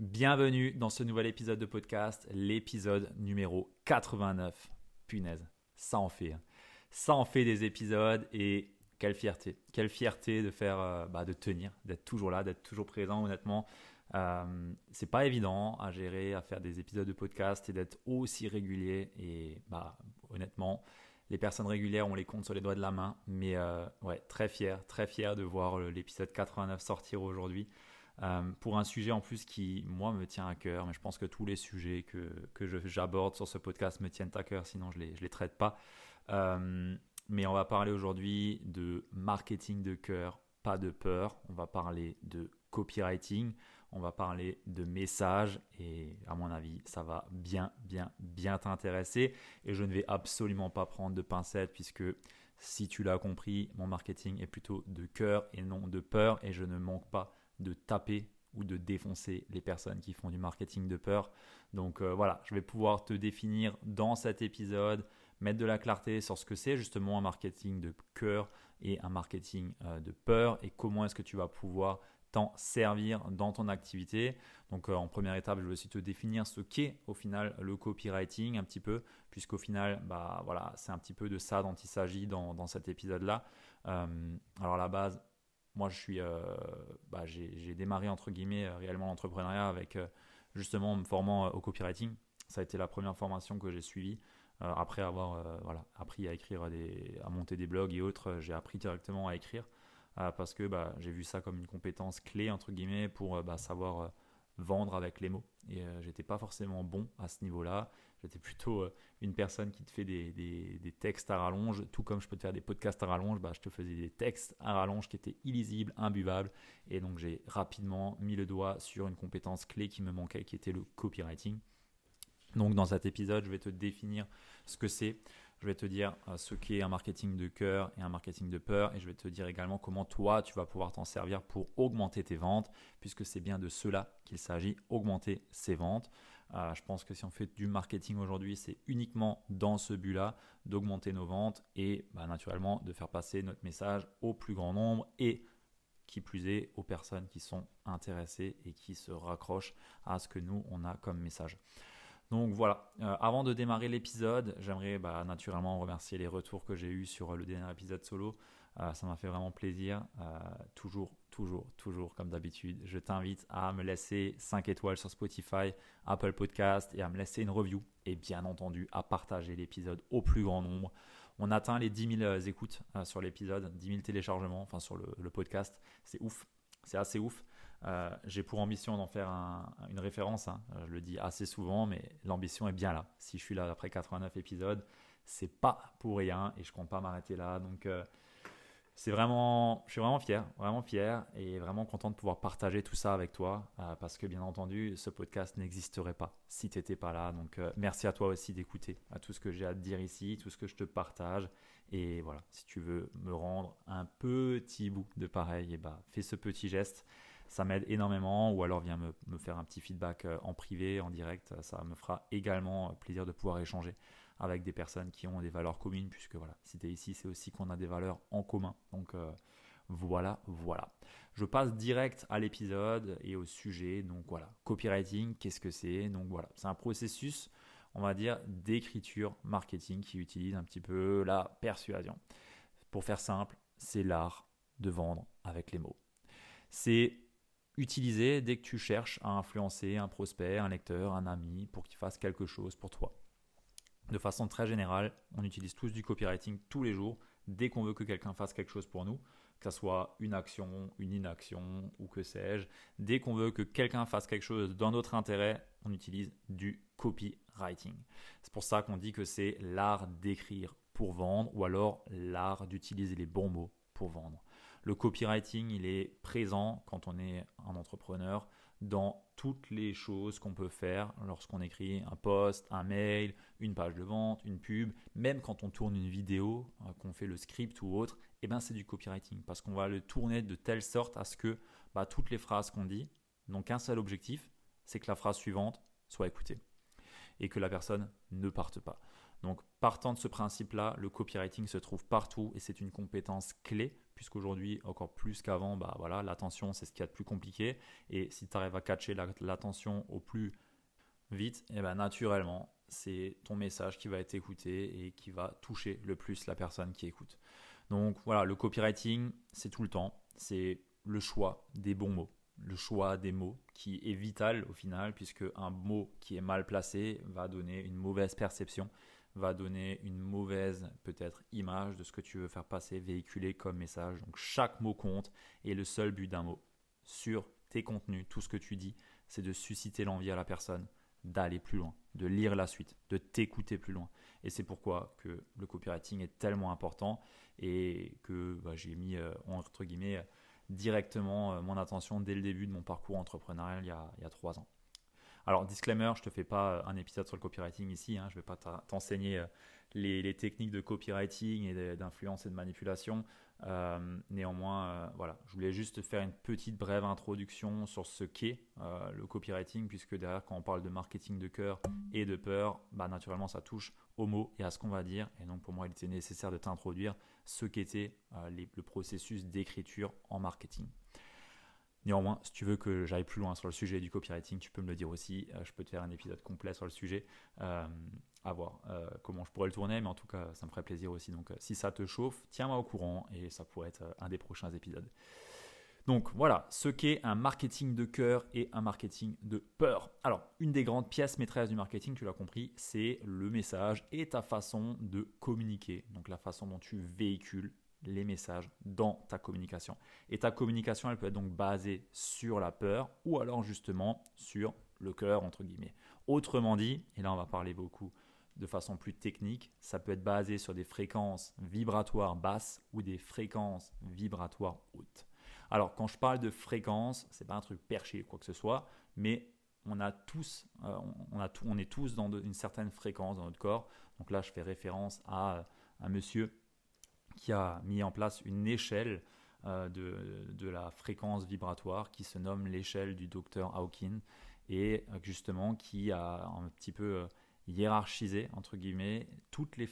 Bienvenue dans ce nouvel épisode de podcast, l'épisode numéro 89. Punaise, ça en fait. Hein. Ça en fait des épisodes et quelle fierté. Quelle fierté de faire, euh, bah, de tenir, d'être toujours là, d'être toujours présent, honnêtement. Euh, c'est pas évident à gérer, à faire des épisodes de podcast et d'être aussi régulier. Et bah, honnêtement, les personnes régulières, on les compte sur les doigts de la main. Mais euh, ouais, très fier, très fier de voir l'épisode 89 sortir aujourd'hui. Euh, pour un sujet en plus qui, moi, me tient à cœur, mais je pense que tous les sujets que, que j'aborde sur ce podcast me tiennent à cœur, sinon je ne les, je les traite pas. Euh, mais on va parler aujourd'hui de marketing de cœur, pas de peur. On va parler de copywriting, on va parler de messages et à mon avis, ça va bien, bien, bien t'intéresser. Et je ne vais absolument pas prendre de pincettes puisque si tu l'as compris, mon marketing est plutôt de cœur et non de peur et je ne manque pas de taper ou de défoncer les personnes qui font du marketing de peur. Donc euh, voilà, je vais pouvoir te définir dans cet épisode, mettre de la clarté sur ce que c'est justement un marketing de cœur et un marketing euh, de peur et comment est-ce que tu vas pouvoir t'en servir dans ton activité. Donc euh, en première étape, je vais aussi te définir ce qu'est au final le copywriting un petit peu, puisqu'au final, bah voilà, c'est un petit peu de ça dont il s'agit dans, dans, cet épisode-là. alors à la base, moi, je suis, euh, bah, j'ai démarré entre guillemets euh, réellement l'entrepreneuriat avec euh, justement me formant au copywriting. Ça a été la première formation que j'ai suivie. après avoir voilà, appris à écrire, des, à monter des blogs et autres, j'ai appris directement à écrire parce que bah, j'ai vu ça comme une compétence clé entre guillemets pour bah, savoir vendre avec les mots. Et j'étais pas forcément bon à ce niveau-là. J'étais plutôt euh, une personne qui te fait des, des, textes à rallonge, tout comme je peux te faire des podcasts à rallonge, bah, je te faisais des textes à rallonge qui étaient illisibles, imbuvables. Et donc j'ai rapidement mis le doigt sur une compétence clé qui me manquait, qui était le copywriting. Donc dans cet épisode, je vais te définir ce que c'est. Je vais te dire euh, ce qu'est un marketing de cœur et un marketing de peur. Et je vais te dire également comment toi, tu vas pouvoir t'en servir pour augmenter tes ventes, puisque c'est bien de cela qu'il s'agit, augmenter ses ventes. Euh, je pense que si on fait du marketing aujourd'hui, c'est uniquement dans ce but-là d'augmenter nos ventes et bah, naturellement de faire passer notre message au plus grand nombre et qui plus est aux personnes qui sont intéressées et qui se raccrochent à ce que nous, on a comme message. Donc voilà, euh, avant de démarrer l'épisode, j'aimerais bah, naturellement remercier les retours que j'ai eus sur le dernier épisode solo. Euh, ça m'a fait vraiment plaisir. toujours toujours, toujours comme d'habitude, je t'invite à me laisser 5 étoiles sur Spotify, Apple Podcast et à me laisser une review. Et bien entendu, à partager l'épisode au plus grand nombre. On atteint les 10 000 euh, écoutes euh, sur l'épisode, 10 000 téléchargements, enfin sur le, podcast. C'est ouf, c'est assez ouf. Euh, j'ai pour ambition d'en faire une référence, hein. je le dis assez souvent, mais l'ambition est bien là. Si je suis là après 89 épisodes, c'est pas pour rien et je compte pas m'arrêter là. Donc c'est vraiment, je suis vraiment fier, vraiment fier et vraiment content de pouvoir partager tout ça avec toi euh, parce que bien entendu, ce podcast n'existerait pas si tu n'étais pas là. Donc euh, merci à toi aussi d'écouter à tout ce que j'ai à te dire ici, tout ce que je te partage. Et voilà, si tu veux me rendre un petit bout de pareil, et eh bah, ben, fais ce petit geste. Ça m'aide énormément ou alors viens me, faire un petit feedback euh, en privé, en direct. Ça me fera également plaisir de pouvoir échanger avec des personnes qui ont des valeurs communes, puisque voilà, si tu es ici, c'est aussi qu'on a des valeurs en commun. Donc euh, voilà, voilà. Je passe direct à l'épisode et au sujet. Donc voilà, copywriting, qu'est-ce que c'est? Donc voilà, c'est un processus, on va dire, d'écriture marketing qui utilise un petit peu la persuasion. Pour faire simple, c'est l'art de vendre avec les mots. C'est utiliser dès que tu cherches à influencer un prospect, un lecteur, un ami pour qu'il fasse quelque chose pour toi de façon très générale, on utilise tous du copywriting tous les jours dès qu'on veut que quelqu'un fasse quelque chose pour nous, que ce soit une action, une inaction ou que sais-je. Dès qu'on veut que quelqu'un fasse quelque chose dans notre intérêt, on utilise du copywriting. C'est pour ça qu'on dit que c'est l'art d'écrire pour vendre ou alors l'art d'utiliser les bons mots pour vendre. Le copywriting, il est présent quand on est un entrepreneur dans toutes les choses qu'on peut faire lorsqu'on écrit un post, un mail, une page de vente, une pub, même quand on tourne une vidéo, euh, qu'on fait le script ou autre, eh ben c'est du copywriting parce qu'on va le tourner de telle sorte à ce que bah, toutes les phrases qu'on dit n'ont qu'un seul objectif, c'est que la phrase suivante soit écoutée et que la personne ne parte pas. Donc partant de ce principe-là, le copywriting se trouve partout et c'est une compétence clé puisqu'aujourd'hui, encore plus qu'avant, bah voilà, l'attention c'est ce qu'il y a de plus compliqué. Et si tu arrives à catcher l'attention au plus vite, et eh ben naturellement, c'est ton message qui va être écouté et qui va toucher le plus la personne qui écoute. Donc voilà, le copywriting, c'est tout le temps, c'est le choix des bons mots. Le choix des mots qui est vital au final puisque un mot qui est mal placé va donner une mauvaise perception va donner une mauvaise peut-être image de ce que tu veux faire passer, véhiculer comme message. Donc chaque mot compte et le seul but d'un mot sur tes contenus, tout ce que tu dis, c'est de susciter l'envie à la personne d'aller plus loin, de lire la suite, de t'écouter plus loin. Et c'est pourquoi que le copywriting est tellement important et que bah, j'ai mis euh, entre guillemets directement euh, mon attention dès le début de mon parcours entrepreneurial il y a, il y a trois ans. Alors, disclaimer, je te fais pas euh, un épisode sur le copywriting ici, hein, je ne vais pas t'enseigner euh, les, techniques de copywriting et d'influence et de manipulation. Euh, néanmoins, voilà, je voulais juste faire une petite brève introduction sur ce qu'est le copywriting, puisque derrière, quand on parle de marketing de cœur et de peur, bah, naturellement, ça touche aux mots et à ce qu'on va dire. Et donc, pour moi, il était nécessaire de t'introduire ce qu'était le processus d'écriture en marketing. Néanmoins, si tu veux que j'aille plus loin sur le sujet du copywriting, tu peux me le dire aussi. Euh, je peux te faire un épisode complet sur le sujet. Euh, à voir euh, comment je pourrais le tourner, mais en tout cas, ça me ferait plaisir aussi. Donc, si ça te chauffe, tiens-moi au courant et ça pourrait être un des prochains épisodes. Donc voilà, ce qu'est un marketing de cœur et un marketing de peur. Alors, une des grandes pièces maîtresses du marketing, tu l'as compris, c'est le message et ta façon de communiquer. Donc la façon dont tu véhicules les messages dans ta communication. Et ta communication, elle peut être donc basée sur la peur ou alors justement sur le cœur, entre guillemets. Autrement dit, et là on va parler beaucoup de façon plus technique, ça peut être basé sur des fréquences vibratoires basses ou des fréquences vibratoires hautes. Alors quand je parle de fréquences, c'est pas un truc perché quoi que ce soit, mais on a tous, euh, on, a on est tous dans une certaine fréquence dans notre corps. Donc là, je fais référence à un monsieur qui a mis en place une échelle euh, de, la fréquence vibratoire qui se nomme l'échelle du docteur Hawking et euh, justement qui a un petit peu euh, hiérarchisé entre guillemets toutes les,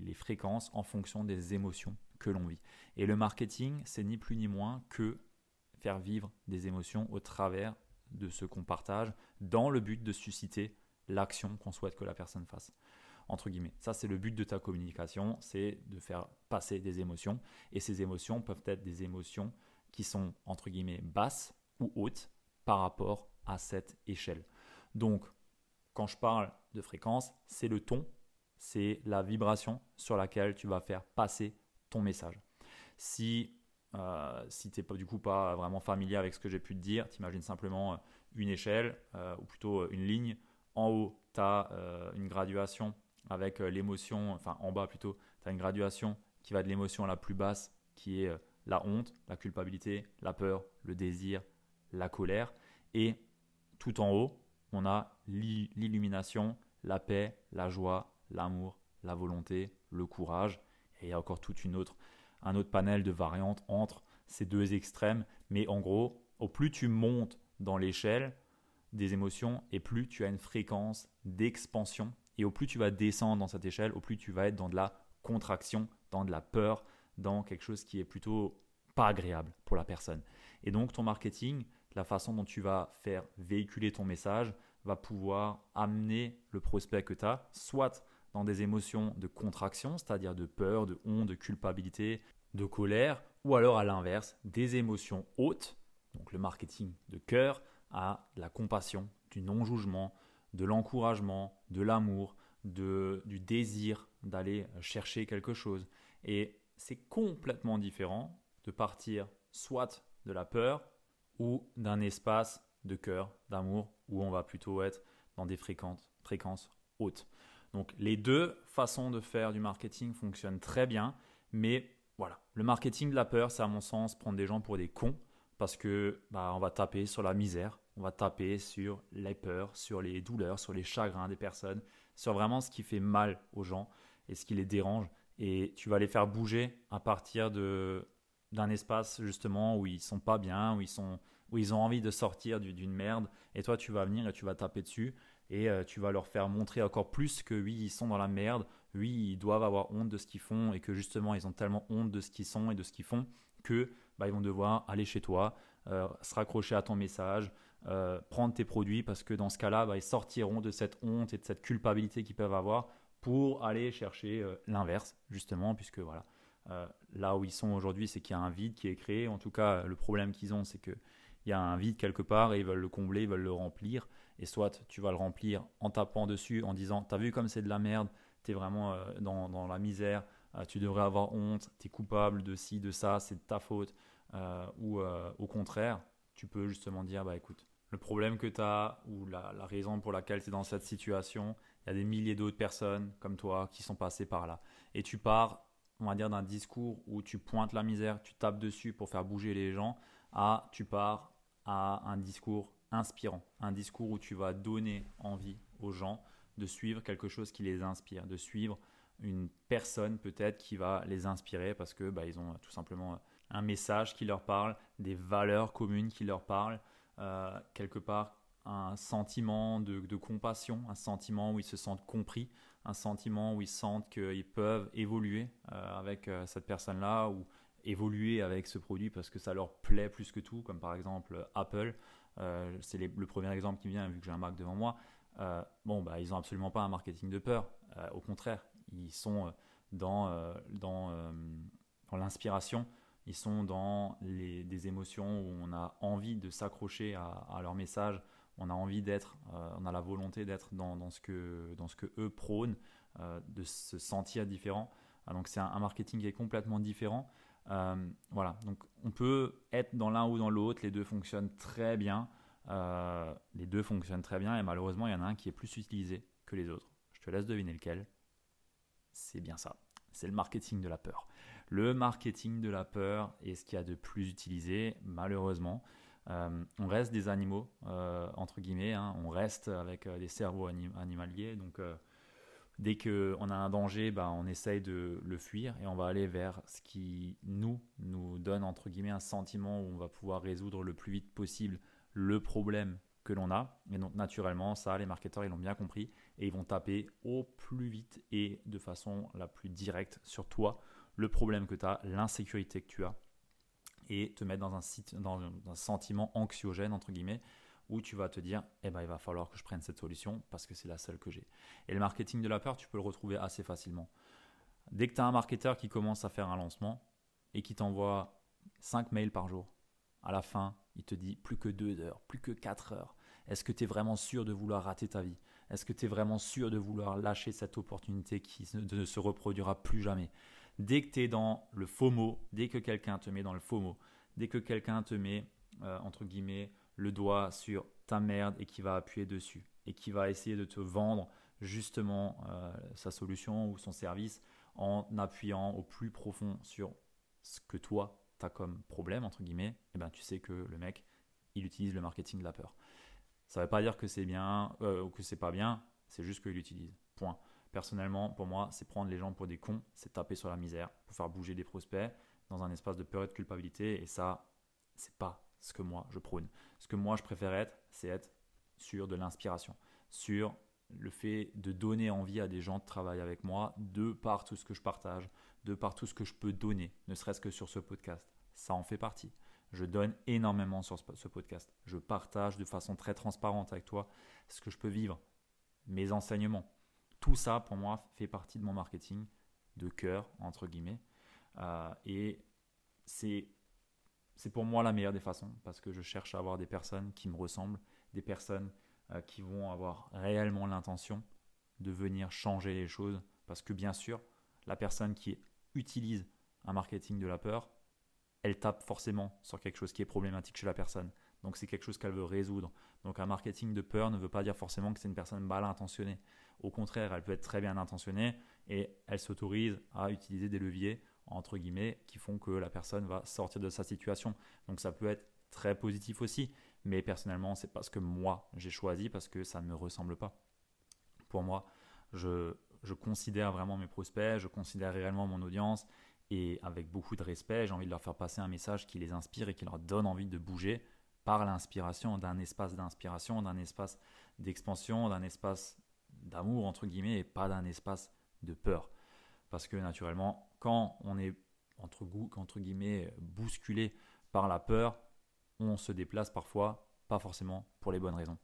les fréquences en fonction des émotions que l'on vit. Et le marketing, c'est ni plus ni moins que faire vivre des émotions au travers de ce qu'on partage dans le but de susciter l'action qu'on souhaite que la personne fasse Ça, c'est le but de ta communication, c'est de faire passer des émotions. Et ces émotions peuvent être des émotions qui sont, entre guillemets, basses ou hautes par rapport à cette échelle. Donc, quand je parle de fréquence, c'est le ton, c'est la vibration sur laquelle tu vas faire passer ton message. Si, euh, tu n'es pas, du coup pas vraiment familier avec ce que j'ai pu te dire, tu imagines simplement euh, une échelle, euh, ou plutôt une ligne. En haut, tu as une graduation avec euh, l'émotion, enfin en bas plutôt, tu as une graduation qui va de l'émotion la plus basse, qui est euh, la honte, la culpabilité, la peur, le désir, la colère. Et tout en haut, on a l'illumination, la paix, la joie, l'amour, la volonté, le courage. Et il y a encore toute une autre, un autre panel de variantes entre ces deux extrêmes. Mais en gros, au plus tu montes dans l'échelle des émotions, et plus tu as une fréquence d'expansion et au plus tu vas descendre dans cette échelle, au plus tu vas être dans de la contraction, dans de la peur, dans quelque chose qui est plutôt pas agréable pour la personne. Et donc ton marketing, la façon dont tu vas faire véhiculer ton message, va pouvoir amener le prospect que tu as, soit dans des émotions de contraction, c'est-à-dire de peur, de honte, de culpabilité, de colère, ou alors à l'inverse, des émotions hautes, donc le marketing de cœur, à la compassion, du non-jugement, de l'encouragement, de l'amour, du désir d'aller chercher quelque chose. Et c'est complètement différent de partir soit de la peur ou d'un espace de cœur, d'amour, où on va plutôt être dans des fréquences, fréquences hautes. Donc les deux façons de faire du marketing fonctionnent très bien, mais voilà, le marketing de la peur, c'est à mon sens prendre des gens pour des cons parce que bah, on va taper sur la misère, on va taper sur les peurs, sur les douleurs, sur les chagrins des personnes, sur vraiment ce qui fait mal aux gens et ce qui les dérange. Et tu vas les faire bouger à partir de d'un espace justement où ils sont pas bien, où ils sont où ils ont envie de sortir d'une merde. Et toi, tu vas venir et tu vas taper dessus et euh, tu vas leur faire montrer encore plus que oui, ils sont dans la merde, oui, ils doivent avoir honte de ce qu'ils font et que justement, ils ont tellement honte de ce qu'ils sont et de ce qu'ils font que bah, ils vont devoir aller chez toi, euh, se raccrocher à ton message, euh, prendre tes produits parce que dans ce cas-là, bah, ils sortiront de cette honte et de cette culpabilité qu'ils peuvent avoir pour aller chercher l'inverse, justement, puisque voilà. là où ils sont aujourd'hui, c'est qu'il y a un vide qui est créé. En tout cas, le problème qu'ils ont, c'est que il y a un vide quelque part et ils veulent le combler, ils veulent le remplir. Et soit tu vas le remplir en tapant dessus, en disant T'as vu comme c'est de la merde, t'es vraiment euh, dans, la misère, euh, tu devrais avoir honte, t'es coupable de ci, de ça, c'est de ta faute. Euh, ou au contraire, tu peux justement dire Bah écoute, le problème que tu as ou la, raison pour laquelle tu es dans cette situation, il y a des milliers d'autres personnes comme toi qui sont passées par là. Et tu pars, on va dire, d'un discours où tu pointes la misère, tu tapes dessus pour faire bouger les gens, à tu pars à un discours inspirant, un discours où tu vas donner envie aux gens de suivre quelque chose qui les inspire, de suivre une personne peut-être qui va les inspirer parce que bah, ils ont tout simplement un message qui leur parle, des valeurs communes qui leur parlent, euh, quelque part un sentiment de, compassion, un sentiment où ils se sentent compris, un sentiment où ils sentent qu'ils peuvent évoluer euh, avec euh, cette personne-là ou évoluer avec ce produit parce que ça leur plaît plus que tout, comme par exemple Apple. C'est le premier exemple qui vient vu que j'ai un Mac devant moi. Bon, bah, ils n'ont absolument pas un marketing de peur. Au contraire, ils sont dans, dans, dans l'inspiration, ils sont dans des émotions où on a envie de s'accrocher à, leur message, on a envie d'être, on a la volonté d'être dans, ce que, eux prônent, de se sentir différent. donc c'est un, marketing qui est complètement différent. Euh, voilà, donc on peut être dans l'un ou dans l'autre, les deux fonctionnent très bien. Euh, les deux fonctionnent très bien et malheureusement il y en a un qui est plus utilisé que les autres. Je te laisse deviner lequel. C'est bien ça. C'est le marketing de la peur. Le marketing de la peur est ce qu'il y a de plus utilisé, malheureusement. Euh, on reste des animaux, entre guillemets, hein. on reste avec des cerveaux animaliers, donc Dès qu'on a un danger, bah, on essaye de le fuir et on va aller vers ce qui nous, nous donne entre guillemets un sentiment où on va pouvoir résoudre le plus vite possible le problème que l'on a. Et donc naturellement, ça, les marketeurs, ils l'ont bien compris et ils vont taper au plus vite et de façon la plus directe sur toi le problème que tu as, l'insécurité que tu as et te mettre dans un, sentiment anxiogène, entre guillemets, où tu vas te dire, eh ben, il va falloir que je prenne cette solution parce que c'est la seule que j'ai. Et le marketing de la peur, tu peux le retrouver assez facilement. Dès que tu as un marketeur qui commence à faire un lancement et qui t'envoie 5 mails par jour, à la fin, il te dit plus que 2 heures, plus que 4 heures. Est-ce que tu es vraiment sûr de vouloir rater ta vie? Est-ce que tu es vraiment sûr de vouloir lâcher cette opportunité qui ne se reproduira plus jamais? Dès que tu es dans le FOMO, dès que quelqu'un te met dans le FOMO, dès que quelqu'un te met, euh, entre guillemets, le doigt sur ta merde et qui va appuyer dessus et qui va essayer de te vendre justement euh, sa solution ou son service en appuyant au plus profond sur ce que toi tu as comme problème entre guillemets, et eh ben tu sais que le mec il utilise le marketing de la peur. Ça ne veut pas dire que c'est bien euh, ou que c'est pas bien, c'est juste qu'il l'utilise. Point. Personnellement, pour moi, c'est prendre les gens pour des cons, c'est taper sur la misère pour faire bouger des prospects dans un espace de peur et de culpabilité et ça, c'est pas ce que moi je prône. Ce que moi je préfère être, c'est être sur de l'inspiration, sur le fait de donner envie à des gens de travailler avec moi de par tout ce que je partage, de par tout ce que je peux donner, ne serait-ce que sur ce podcast. Ça en fait partie. Je donne énormément sur ce podcast. Je partage de façon très transparente avec toi ce que je peux vivre, mes enseignements. Tout ça, pour moi, fait partie de mon marketing de cœur, entre guillemets. Euh, et c'est pour moi la meilleure des façons parce que je cherche à avoir des personnes qui me ressemblent, des personnes euh, qui vont avoir réellement l'intention de venir changer les choses parce que bien sûr, la personne qui utilise un marketing de la peur, elle tape forcément sur quelque chose qui est problématique chez la personne. Donc c'est quelque chose qu'elle veut résoudre. Donc un marketing de peur ne veut pas dire forcément que c'est une personne mal intentionnée. Au contraire, elle peut être très bien intentionnée et elle s'autorise à utiliser des leviers entre guillemets, qui font que la personne va sortir de sa situation. Donc ça peut être très positif aussi, Mais personnellement, c'est pas ce que moi j'ai choisi parce que ça ne me ressemble pas. Pour moi, je, je considère vraiment mes prospects, je considère réellement mon audience et avec beaucoup de respect, j'ai envie de leur faire passer un message qui les inspire et qui leur donne envie de bouger par l'inspiration, d'un espace d'inspiration, d'un espace d'expansion, d'un espace d'amour, entre guillemets, et pas d'un espace de peur. Parce que naturellement, quand on est, entre, entre guillemets, bousculé par la peur, on se déplace parfois, pas forcément pour les bonnes raisons.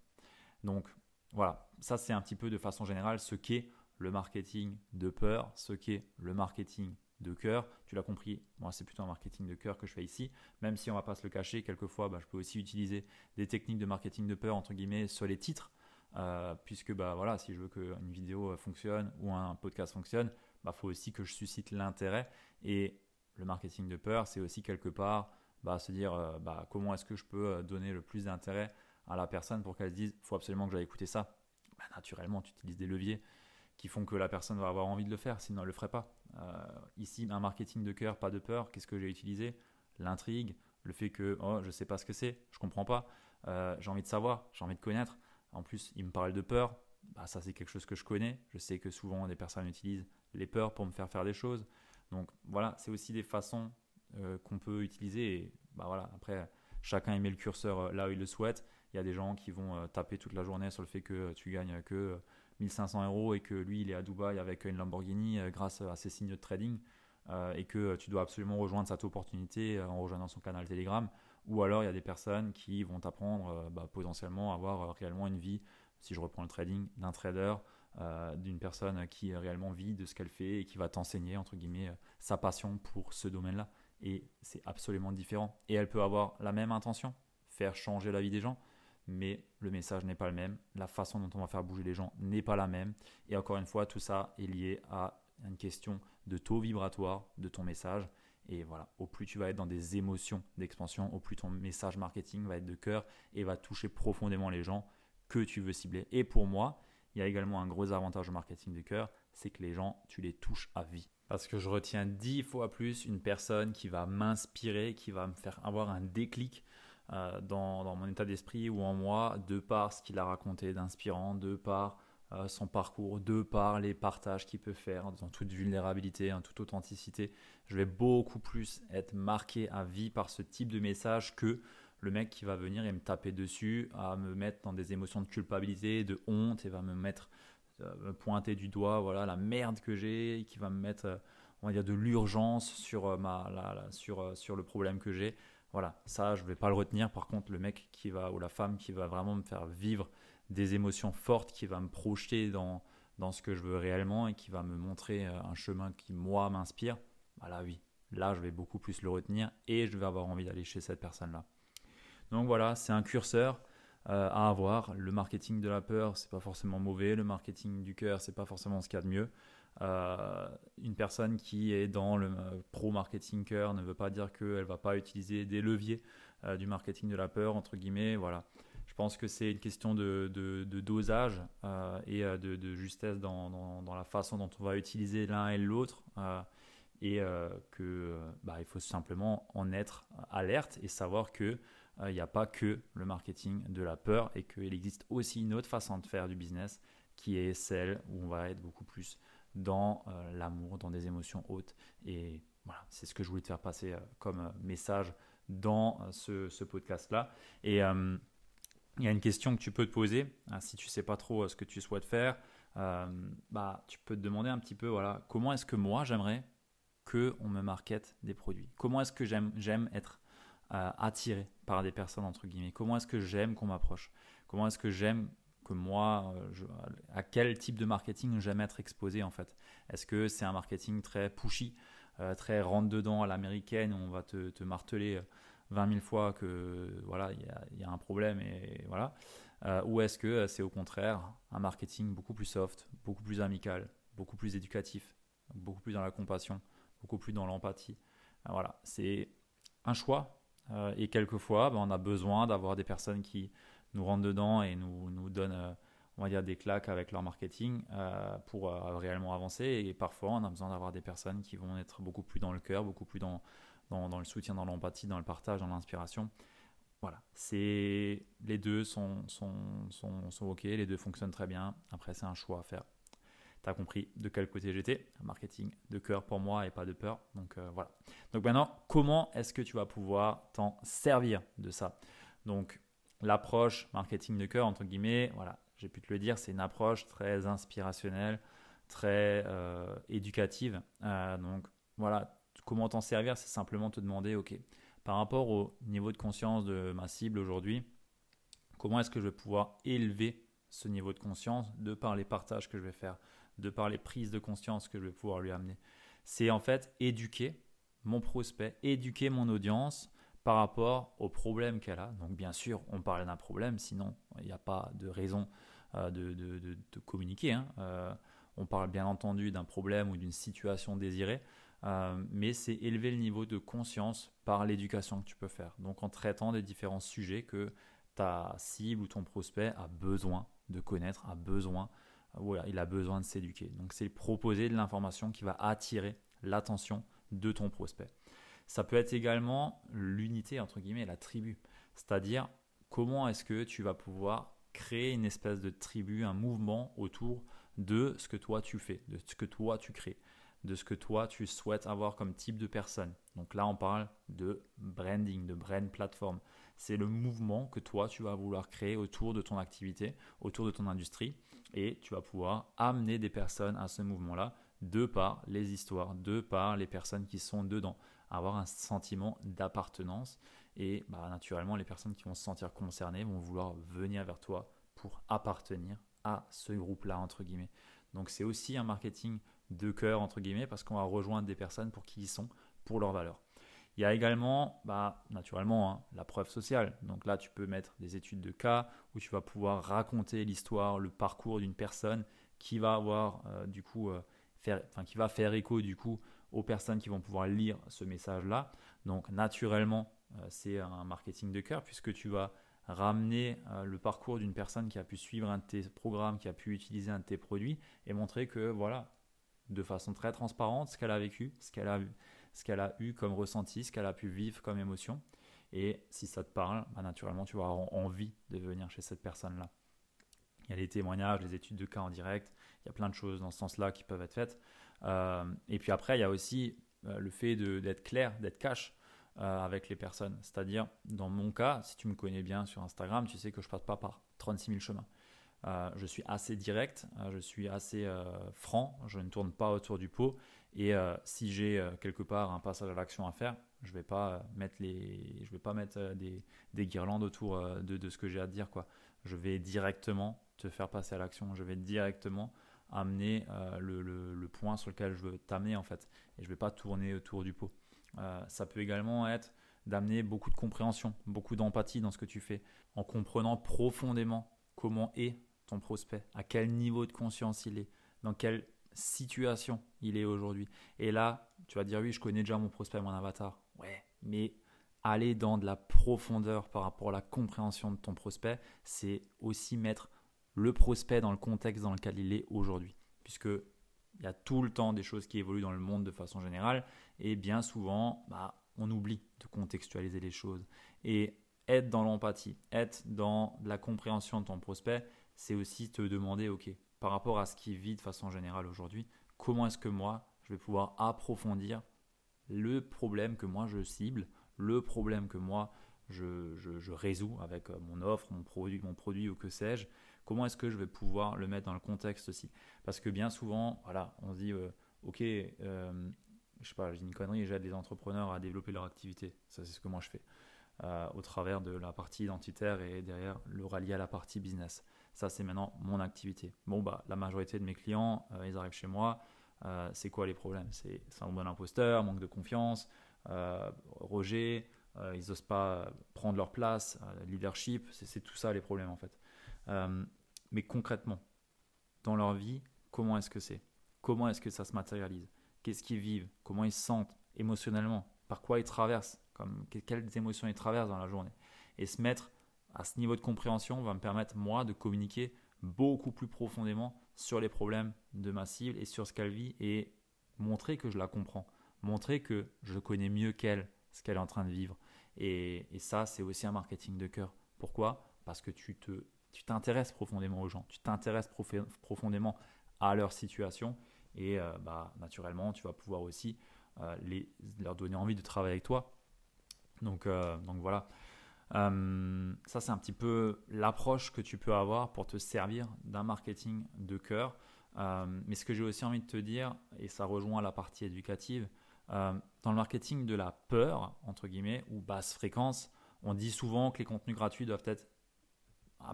Donc voilà, ça c'est un petit peu de façon générale ce qu'est le marketing de peur, ce qu'est le marketing de cœur. Tu l'as compris, moi c'est plutôt un marketing de cœur que je fais ici, même si on va pas se le cacher, quelquefois bah, je peux aussi utiliser des techniques de marketing de peur entre guillemets sur les titres, euh, puisque bah voilà, si je veux qu'une vidéo fonctionne ou un podcast fonctionne, bah faut aussi que je suscite l'intérêt et le marketing de peur, c'est aussi quelque part bah, se dire euh, bah, comment est-ce que je peux euh, donner le plus d'intérêt à la personne pour qu'elle se dise faut absolument que j'aille écouter ça. Bah, naturellement, tu utilises des leviers qui font que la personne va avoir envie de le faire, sinon elle ne le ferait pas. Euh, ici, un marketing de cœur, pas de peur. Qu'est-ce que j'ai utilisé? L'intrigue, le fait que oh, je ne sais pas ce que c'est, je ne comprends pas, euh, j'ai envie de savoir, j'ai envie de connaître. En plus, il me parle de peur. Bah, ça, c'est quelque chose que je connais. Je sais que souvent, des personnes utilisent les peurs pour me faire faire des choses. Donc voilà, c'est aussi des façons euh, qu'on peut utiliser. Et bah, voilà, après, chacun met le curseur là où il le souhaite. Il y a des gens qui vont taper toute la journée sur le fait que tu gagnes que 1500 euros et que lui, il est à Dubaï avec une Lamborghini euh, grâce à ses signes de trading euh, et que tu dois absolument rejoindre cette opportunité euh, en rejoignant son canal Telegram. Ou alors, il y a des personnes qui vont t'apprendre bah, potentiellement à avoir réellement une vie, si je reprends le trading, d'un trader, d'une personne qui réellement vit de ce qu'elle fait et qui va t'enseigner, entre guillemets, sa passion pour ce domaine-là. Et c'est absolument différent. Et elle peut avoir la même intention, faire changer la vie des gens, mais le message n'est pas le même, la façon dont on va faire bouger les gens n'est pas la même. Et encore une fois, tout ça est lié à une question de taux vibratoire de ton message. Et voilà, au plus tu vas être dans des émotions d'expansion, au plus ton message marketing va être de cœur et va toucher profondément les gens que tu veux cibler. Et pour moi, il y a également un gros avantage au marketing de cœur, c'est que les gens, tu les touches à vie. Parce que je retiens dix fois plus une personne qui va m'inspirer, qui va me faire avoir un déclic euh, dans, mon état d'esprit ou en moi, de par ce qu'il a raconté d'inspirant, de par euh, son parcours, de par les partages qu'il peut faire dans toute vulnérabilité, en toute authenticité. Je vais beaucoup plus être marqué à vie par ce type de message que le mec qui va venir et me taper dessus, à me mettre dans des émotions de culpabilité, de honte, et va me mettre, euh, me pointer du doigt, voilà, la merde que j'ai, qui va me mettre, on va dire, de l'urgence sur, ma, sur, sur le problème que j'ai. Voilà, ça, je ne vais pas le retenir. Par contre, le mec qui va, ou la femme qui va vraiment me faire vivre des émotions fortes, qui va me projeter dans, ce que je veux réellement et qui va me montrer euh, un chemin qui, moi, m'inspire, bah là, oui, là, je vais beaucoup plus le retenir et je vais avoir envie d'aller chez cette personne-là. Donc voilà, c'est un curseur euh, à avoir. Le marketing de la peur, c'est pas forcément mauvais. Le marketing du cœur, c'est pas forcément ce qu'il y a de mieux. Euh, une personne qui est dans le euh, pro marketing cœur ne veut pas dire qu'elle va pas utiliser des leviers euh, du marketing de la peur entre guillemets. Voilà. Je pense que c'est une question de, dosage et de, justesse dans, la façon dont on va utiliser l'un et l'autre et que bah, il faut simplement en être alerte et savoir que il n'y a pas que le marketing de la peur et qu'il existe aussi une autre façon de faire du business qui est celle où on va être beaucoup plus dans euh, l'amour, dans des émotions hautes. Et voilà, c'est ce que je voulais te faire passer euh, comme euh, message dans ce, podcast-là. Et il y a une question que tu peux te poser, hein, si tu sais pas trop ce que tu souhaites faire, bah, tu peux te demander un petit peu, voilà, comment est-ce que moi j'aimerais que on me market des produits? Comment est-ce que j'aime être attiré par des personnes entre guillemets? Comment est-ce que j'aime qu'on m'approche? Comment est-ce que j'aime que moi, euh, à quel type de marketing j'aime être exposé en fait. Est-ce que c'est un marketing très pushy, euh, très rentre dedans à l'américaine, on va te, marteler 20 euh, 000 fois que voilà il y, a, un problème et voilà, ou est-ce que c'est au contraire un marketing beaucoup plus soft, beaucoup plus amical, beaucoup plus éducatif, beaucoup plus dans la compassion, beaucoup plus dans l'empathie? Voilà, c'est un choix et quelquefois ben, on a besoin d'avoir des personnes qui nous rentrent dedans et nous, nous donnent, euh, on va dire, des claques avec leur marketing euh, pour euh, réellement avancer. Et parfois, on a besoin d'avoir des personnes qui vont être beaucoup plus dans le cœur, beaucoup plus dans, dans, le soutien, dans l'empathie, dans le partage, dans l'inspiration. voilà, c'est les deux sont, sont, sont, OK, les deux fonctionnent très bien. Après, c'est un choix à faire. Tu as compris de quel côté j'étais. Marketing de cœur pour moi et pas de peur. Donc voilà. Donc maintenant, comment est-ce que tu vas pouvoir t'en servir de ça? Donc l'approche marketing de cœur, entre guillemets, voilà, j'ai pu te le dire, c'est une approche très inspirationnelle, très euh, éducative. Euh, donc voilà, comment t'en servir, c'est simplement te demander, ok, par rapport au niveau de conscience de ma cible aujourd'hui, comment est-ce que je vais pouvoir élever ce niveau de conscience de par les partages que je vais faire, de par les prises de conscience que je vais pouvoir lui amener? C'est en fait éduquer mon prospect, éduquer mon audience par rapport au problème qu'elle a. Donc bien sûr, on parle d'un problème, sinon il n'y a pas de raison euh, de, communiquer. Hein. Euh, on parle bien entendu d'un problème ou d'une situation désirée, euh, mais c'est élever le niveau de conscience par l'éducation que tu peux faire. Donc en traitant des différents sujets que ta cible ou ton prospect a besoin de connaître, a besoin, il a besoin de s'éduquer. Donc c'est proposer de l'information qui va attirer l'attention de ton prospect. Ça peut être également l'unité, entre guillemets, la tribu. C'est-à-dire comment est-ce que tu vas pouvoir créer une espèce de tribu, un mouvement autour de ce que toi tu fais, de ce que toi tu crées de ce que toi tu souhaites avoir comme type de personne. Donc là, on parle de branding, de brand platform. C'est le mouvement que toi tu vas vouloir créer autour de ton activité, autour de ton industrie, et tu vas pouvoir amener des personnes à ce mouvement-là de par les histoires, de par les personnes qui sont dedans, avoir un sentiment d'appartenance. Et bah, naturellement, les personnes qui vont se sentir concernées vont vouloir venir vers toi pour appartenir à ce groupe-là, entre guillemets. Donc c'est aussi un marketing de cœur, entre guillemets, parce qu'on va rejoindre des personnes pour qui ils sont, pour leurs valeurs. Il y a également, bah, naturellement, hein, la preuve sociale. Donc là, tu peux mettre des études de cas où tu vas pouvoir raconter l'histoire, le parcours d'une personne qui va avoir, euh, du coup, euh, faire, qui va faire écho, du coup, aux personnes qui vont pouvoir lire ce message-là. Donc, naturellement, euh, c'est un marketing de cœur puisque tu vas ramener le parcours d'une personne qui a pu suivre un de tes programmes, qui a pu utiliser un de tes produits et montrer que, voilà, de façon très transparente ce qu'elle a vécu, ce qu'elle a, ce qu'elle a eu comme ressenti, ce qu'elle a pu vivre comme émotion. Et si ça te parle, bah, naturellement, tu vas avoir envie de venir chez cette personne-là. Il y a les témoignages, les études de cas en direct, il y a plein de choses dans ce sens-là qui peuvent être faites. Euh, et puis après, il y a aussi euh, le fait d'être clair, d'être cash euh, avec les personnes. C'est-à-dire, dans mon cas, si tu me connais bien sur Instagram, tu sais que je passe pas par 36 000 chemins. Je suis assez direct, je suis assez franc, je ne tourne pas autour du pot. Et si j'ai quelque part un passage à l'action à faire, je ne vais pas mettre, des, des guirlandes autour de, ce que j'ai à te dire. Je vais directement te faire passer à l'action. Je vais directement amener le, le, point sur lequel je veux t'amener en fait. Et je ne vais pas tourner autour du pot. ça peut également être d'amener beaucoup de compréhension, beaucoup d'empathie dans ce que tu fais, en comprenant profondément comment est ton prospect, à quel niveau de conscience il est, dans quelle situation il est aujourd'hui. Et là, tu vas dire oui, je connais déjà mon prospect, mon avatar. Ouais, mais aller dans de la profondeur par rapport à la compréhension de ton prospect, c'est aussi mettre le prospect dans le contexte dans lequel il est aujourd'hui. Puisque il y a tout le temps des choses qui évoluent dans le monde de façon générale et bien souvent, bah, on oublie de contextualiser les choses. Et être dans l'empathie, être dans la compréhension de ton prospect, c'est aussi te demander, ok, par rapport à ce qui vit de façon générale aujourd'hui, comment est-ce que moi, je vais pouvoir approfondir le problème que moi je cible, le problème que moi je, je, résous avec euh, mon offre, mon produit, mon produit ou que sais-je, comment est-ce que je vais pouvoir le mettre dans le contexte aussi? Parce que bien souvent, voilà, on se dit, euh, ok, euh, je sais pas, j'ai une connerie, j'aide les entrepreneurs à développer leur activité. Ça, c'est ce que moi je fais. au travers de la partie identitaire et derrière le rallier à la partie business. Ça, c'est maintenant mon activité. Bon, bah, la majorité de mes clients, euh, ils arrivent chez moi. Euh, c'est quoi les problèmes? C'est bon imposteur, manque de confiance, euh, rejet, ils n'osent pas prendre leur place, leadership, c'est tout ça les problèmes en fait. Mais concrètement, dans leur vie, comment est-ce que c'est? Comment est-ce que ça se matérialise? Qu'est-ce qu'ils vivent? Comment ils se sentent émotionnellement? Par quoi ils traversent? Quelles émotions ils traversent dans la journée? Et se mettre à ce niveau de compréhension va me permettre, moi, de communiquer beaucoup plus profondément sur les problèmes de ma cible et sur ce qu'elle vit et montrer que je la comprends, montrer que je connais mieux qu'elle ce qu'elle est en train de vivre. Et, ça, c'est aussi un marketing de cœur. Pourquoi? Parce que tu te, tu t'intéresses profondément aux gens, tu t'intéresses profondément à leur situation et euh, bah, naturellement, tu vas pouvoir aussi euh, les, leur donner envie de travailler avec toi. Donc, euh, donc voilà. ça, c'est un petit peu l'approche que tu peux avoir pour te servir d'un marketing de cœur. mais ce que j'ai aussi envie de te dire, et ça rejoint la partie éducative, dans le marketing de la peur, entre guillemets, ou basse fréquence, on dit souvent que les contenus gratuits doivent être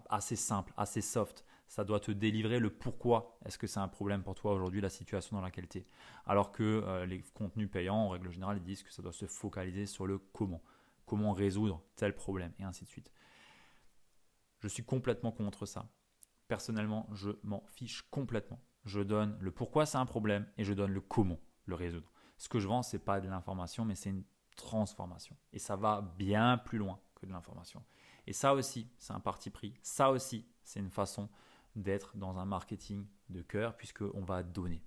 assez simples, assez soft ça doit te délivrer le pourquoi est-ce que c'est un problème pour toi aujourd'hui, la situation dans laquelle tu es. Alors que euh, les contenus payants, en règle générale, ils disent que ça doit se focaliser sur le comment. Comment résoudre tel problème, et ainsi de suite. Je suis complètement contre ça. Personnellement, je m'en fiche complètement. Je donne le pourquoi c'est un problème et je donne le comment le résoudre. Ce que je vends, c'est pas de l'information, mais c'est une transformation. Et ça va bien plus loin que de l'information. Et ça aussi, c'est un parti pris. Ça aussi, c'est une façon d'être dans un marketing de cœur puisqu'on va donner.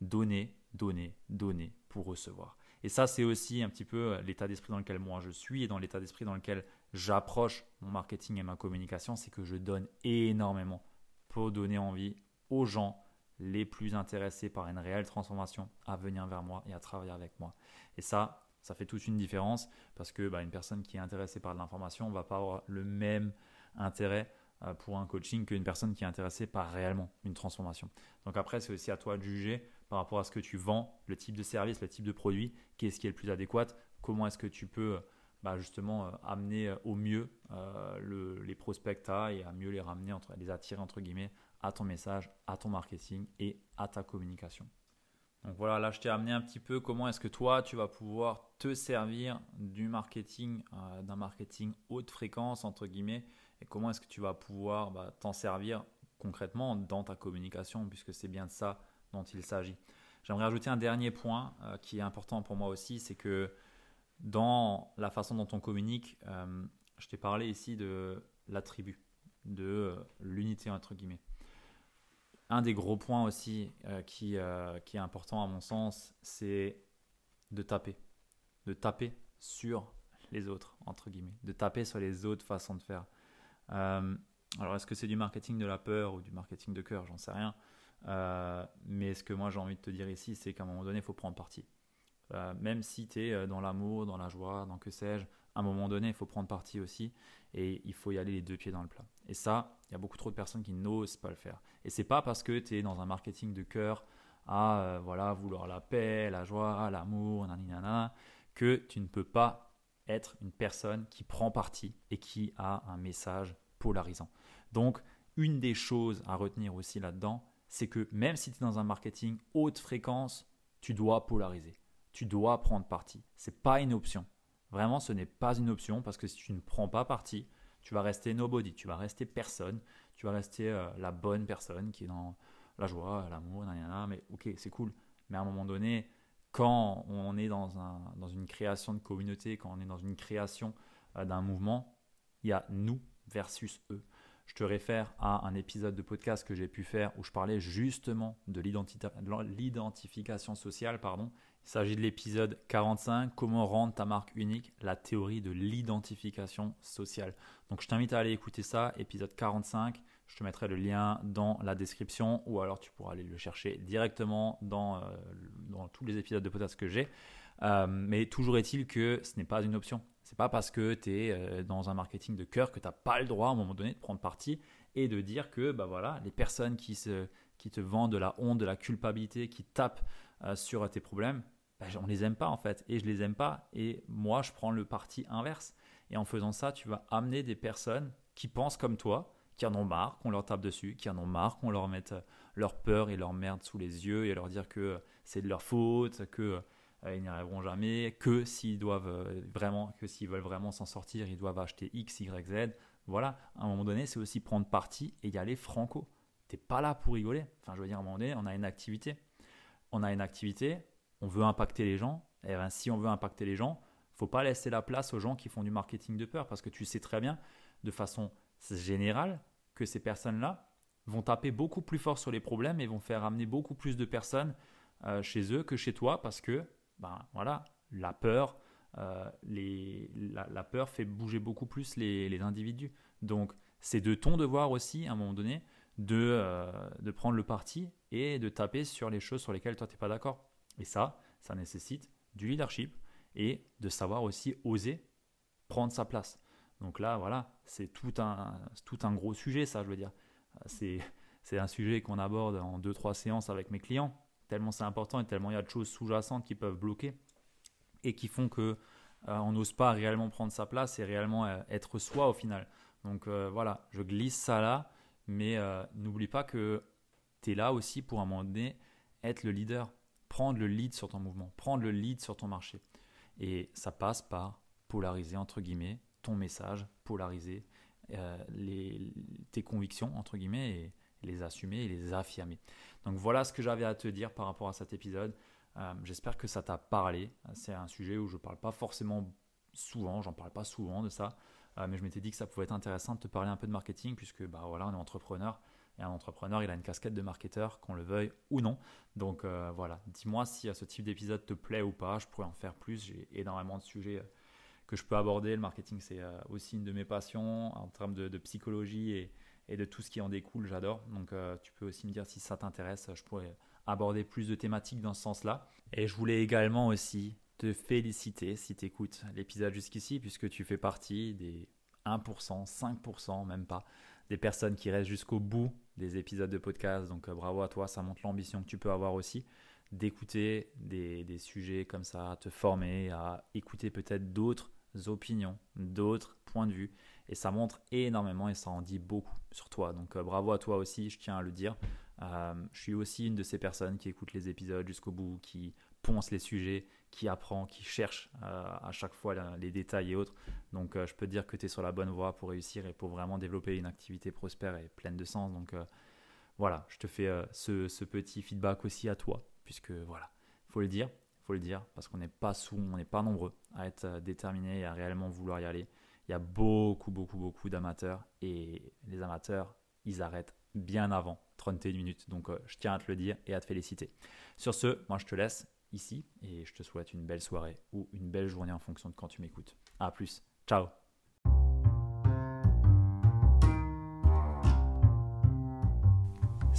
Donner, donner, donner pour recevoir. Et ça, c'est aussi un petit peu euh, l'état d'esprit dans lequel moi je suis et dans l'état d'esprit dans lequel j'approche mon marketing et ma communication, c'est que je donne énormément pour donner envie aux gens les plus intéressés par une réelle transformation à venir vers moi et à travailler avec moi. Et ça, ça fait toute une différence parce que bah, une personne qui est intéressée par l'information ne va pas avoir le même intérêt euh, pour un coaching qu'une personne qui est intéressée par réellement une transformation. Donc après, c'est aussi à toi de juger par rapport à ce que tu vends, le type de service, le type de produit, qu'est-ce qui est le plus adéquat, comment est-ce que tu peux euh, bah, justement euh, amener au mieux les prospects et à mieux les ramener, entre, les attirer entre guillemets à ton message, à ton marketing et à ta communication. Donc voilà, là je t'ai amené un petit peu comment est-ce que toi tu vas pouvoir te servir du marketing, d'un marketing haute fréquence entre guillemets, et comment est-ce que tu vas pouvoir bah, t'en servir concrètement dans ta communication, puisque c'est bien de ça dont il s'agit. J'aimerais ajouter un dernier point euh, qui est important pour moi aussi, c'est que dans la façon dont on communique, euh, je t'ai parlé ici de l'attribut, de euh, l'unité entre guillemets. Un des gros points aussi qui, qui est important à mon sens, c'est de taper. De taper sur les autres, entre guillemets. De taper sur les autres façons de faire. Euh, alors, est-ce que c'est du marketing de la peur ou du marketing de cœur? J'en sais rien. Euh, mais ce que moi j'ai envie de te dire ici, c'est qu'à un moment donné, il faut prendre parti. Euh, même si tu es dans l'amour, dans la joie, dans que sais-je, à un moment donné, il faut prendre parti aussi et il faut y aller les deux pieds dans le plat. Et ça, il y a beaucoup trop de personnes qui n'osent pas le faire. Et c'est pas parce que tu es dans un marketing de cœur à voilà, vouloir la paix, la joie, l'amour, naninana, que tu ne peux pas être une personne qui prend parti et qui a un message polarisant. Donc, une des choses à retenir aussi là-dedans, c'est que même si tu es dans un marketing haute fréquence, tu dois polariser. Tu dois prendre parti. Ce n'est pas une option. Vraiment, ce n'est pas une option parce que si tu ne prends pas parti, tu vas rester nobody, tu vas rester personne, tu vas rester euh, la bonne personne qui est dans la joie, l'amour, mais ok, c'est cool. Mais à un moment donné, quand on est dans, un, dans une création de communauté, quand on est dans une création euh, d'un mouvement, il y a nous versus eux. Je te réfère à un épisode de podcast que j'ai pu faire où je parlais justement de l'identification sociale. Pardon. Il s'agit de l'épisode 45, comment rendre ta marque unique, la théorie de l'identification sociale. Donc je t'invite à aller écouter ça, épisode 45. Je te mettrai le lien dans la description ou alors tu pourras aller le chercher directement dans, euh, dans tous les épisodes de podcast que j'ai. Euh, mais toujours est-il que ce n'est pas une option. C'est pas parce que tu es euh, dans un marketing de cœur que tu n'as pas le droit à un moment donné de prendre parti et de dire que bah voilà, les personnes qui, se, qui te vendent de la honte, de la culpabilité, qui tapent sur tes problèmes, bah, on les aime pas en fait. Et je les aime pas. Et moi, je prends le parti inverse. Et en faisant ça, tu vas amener des personnes qui pensent comme toi, qui en ont marre qu'on leur tape dessus, qui en ont marre qu'on leur mette euh, leur peur et leur merde sous les yeux et leur dire que euh, c'est de leur faute, que euh, ils n'y arriveront jamais, que s'ils doivent vraiment, que s'ils veulent vraiment s'en sortir, ils doivent acheter X, Y, Z. Voilà, à un moment donné, c'est aussi prendre parti et y aller franco. T'es pas là pour rigoler. Enfin, je veux dire, à un moment donné, on a une activité. On a une activité, on veut impacter les gens. Et bien, si on veut impacter les gens, faut pas laisser la place aux gens qui font du marketing de peur parce que tu sais très bien, de façon générale, que ces personnes-là vont taper beaucoup plus fort sur les problèmes et vont faire amener beaucoup plus de personnes euh, chez eux que chez toi parce que ben, voilà, la peur les, la, peur fait bouger beaucoup plus les, les individus. Donc, c'est de ton devoir aussi, à un moment donné, de, de prendre le parti et de taper sur les choses sur lesquelles toi, tu n'es pas d'accord. Et ça, ça nécessite du leadership et de savoir aussi oser prendre sa place. Donc là, voilà, c'est tout un, tout un gros sujet, ça, je veux dire. C'est, un sujet qu'on aborde en 2-3 séances avec mes clients, tellement c'est important et tellement il y a de choses sous-jacentes qui peuvent bloquer et qui font que euh, on n'ose pas réellement prendre sa place et réellement euh, être soi au final. Donc euh, voilà, je glisse ça là, mais n'oublie pas que tu es là aussi pour un moment donné être le leader, prendre le lead sur ton mouvement, prendre le lead sur ton marché. Et ça passe par polariser, entre guillemets, ton message, polariser euh, tes convictions, entre guillemets, et, les assumer et les affirmer. Donc voilà ce que j'avais à te dire par rapport à cet épisode. Euh, j'espère que ça t'a parlé. C'est un sujet où je ne parle pas forcément souvent, j'en parle pas souvent de ça, euh, mais je m'étais dit que ça pouvait être intéressant de te parler un peu de marketing, puisque bah, voilà, on est entrepreneur. Et un entrepreneur, il a une casquette de marketeur, qu'on le veuille ou non. Donc voilà, dis-moi si ce type d'épisode te plaît ou pas. Je pourrais en faire plus. J'ai énormément de sujets que je peux aborder. Le marketing, c'est euh, aussi une de mes passions en termes de, psychologie et, de tout ce qui en découle. J'adore. Donc, euh, tu peux aussi me dire si ça t'intéresse. Je pourrais aborder plus de thématiques dans ce sens-là. Et je voulais également aussi te féliciter si tu écoutes l'épisode jusqu'ici, puisque tu fais partie des 1%, 5%, même pas, des personnes qui restent jusqu'au bout des épisodes de podcast. Donc, euh, bravo à toi. Ça montre l'ambition que tu peux avoir aussi d'écouter des, des, sujets comme ça, te former, à écouter peut-être d'autres opinions, d'autres points de vue. Et ça montre énormément et ça en dit beaucoup sur toi. Donc euh, bravo à toi aussi, je tiens à le dire. Euh, je suis aussi une de ces personnes qui écoutent les épisodes jusqu'au bout, qui ponce les sujets, qui apprend, qui cherche euh, à chaque fois les détails et autres. Donc je peux te dire que tu es sur la bonne voie pour réussir et pour vraiment développer une activité prospère et pleine de sens. Donc voilà, je te fais ce, petit feedback aussi à toi, puisque voilà, faut le dire, faut le dire, parce qu'on n'est pas sous, on n'est pas nombreux à être euh, déterminés et à réellement vouloir y aller. Il y a beaucoup, beaucoup, beaucoup d'amateurs et les amateurs, ils arrêtent bien avant 31 minutes. Donc euh, je tiens à te le dire et à te féliciter. Sur ce, moi je te laisse ici et je te souhaite une belle soirée ou une belle journée en fonction de quand tu m'écoutes. A plus. Ciao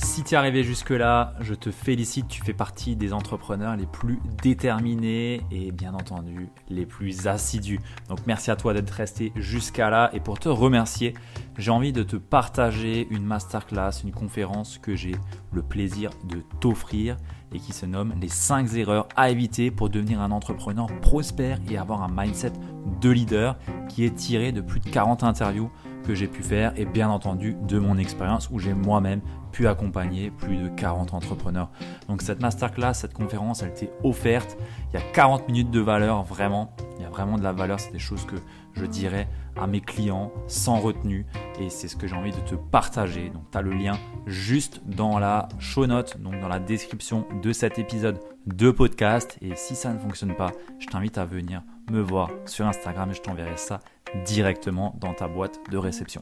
Si tu es arrivé jusque-là, je te félicite, tu fais partie des entrepreneurs les plus déterminés et bien entendu les plus assidus. Donc merci à toi d'être resté jusqu'à là et pour te remercier, j'ai envie de te partager une masterclass, une conférence que j'ai le plaisir de t'offrir et qui se nomme les 5 erreurs à éviter pour devenir un entrepreneur prospère et avoir un mindset de leader qui est tiré de plus de 40 interviews que j'ai pu faire et bien entendu de mon expérience où j'ai moi-même pu accompagner plus de 40 entrepreneurs. Donc cette masterclass, cette conférence, elle t'est offerte. Il y a 40 minutes de valeur, vraiment. Il y a vraiment de la valeur. C'est des choses que je dirais à mes clients sans retenue. Et c'est ce que j'ai envie de te partager. Donc tu as le lien juste dans la show note, donc dans la description de cet épisode de podcast. Et si ça ne fonctionne pas, je t'invite à venir me voir sur Instagram et je t'enverrai ça directement dans ta boîte de réception.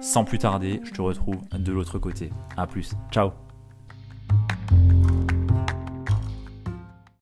Sans plus tarder, je te retrouve de l'autre côté. A plus. Ciao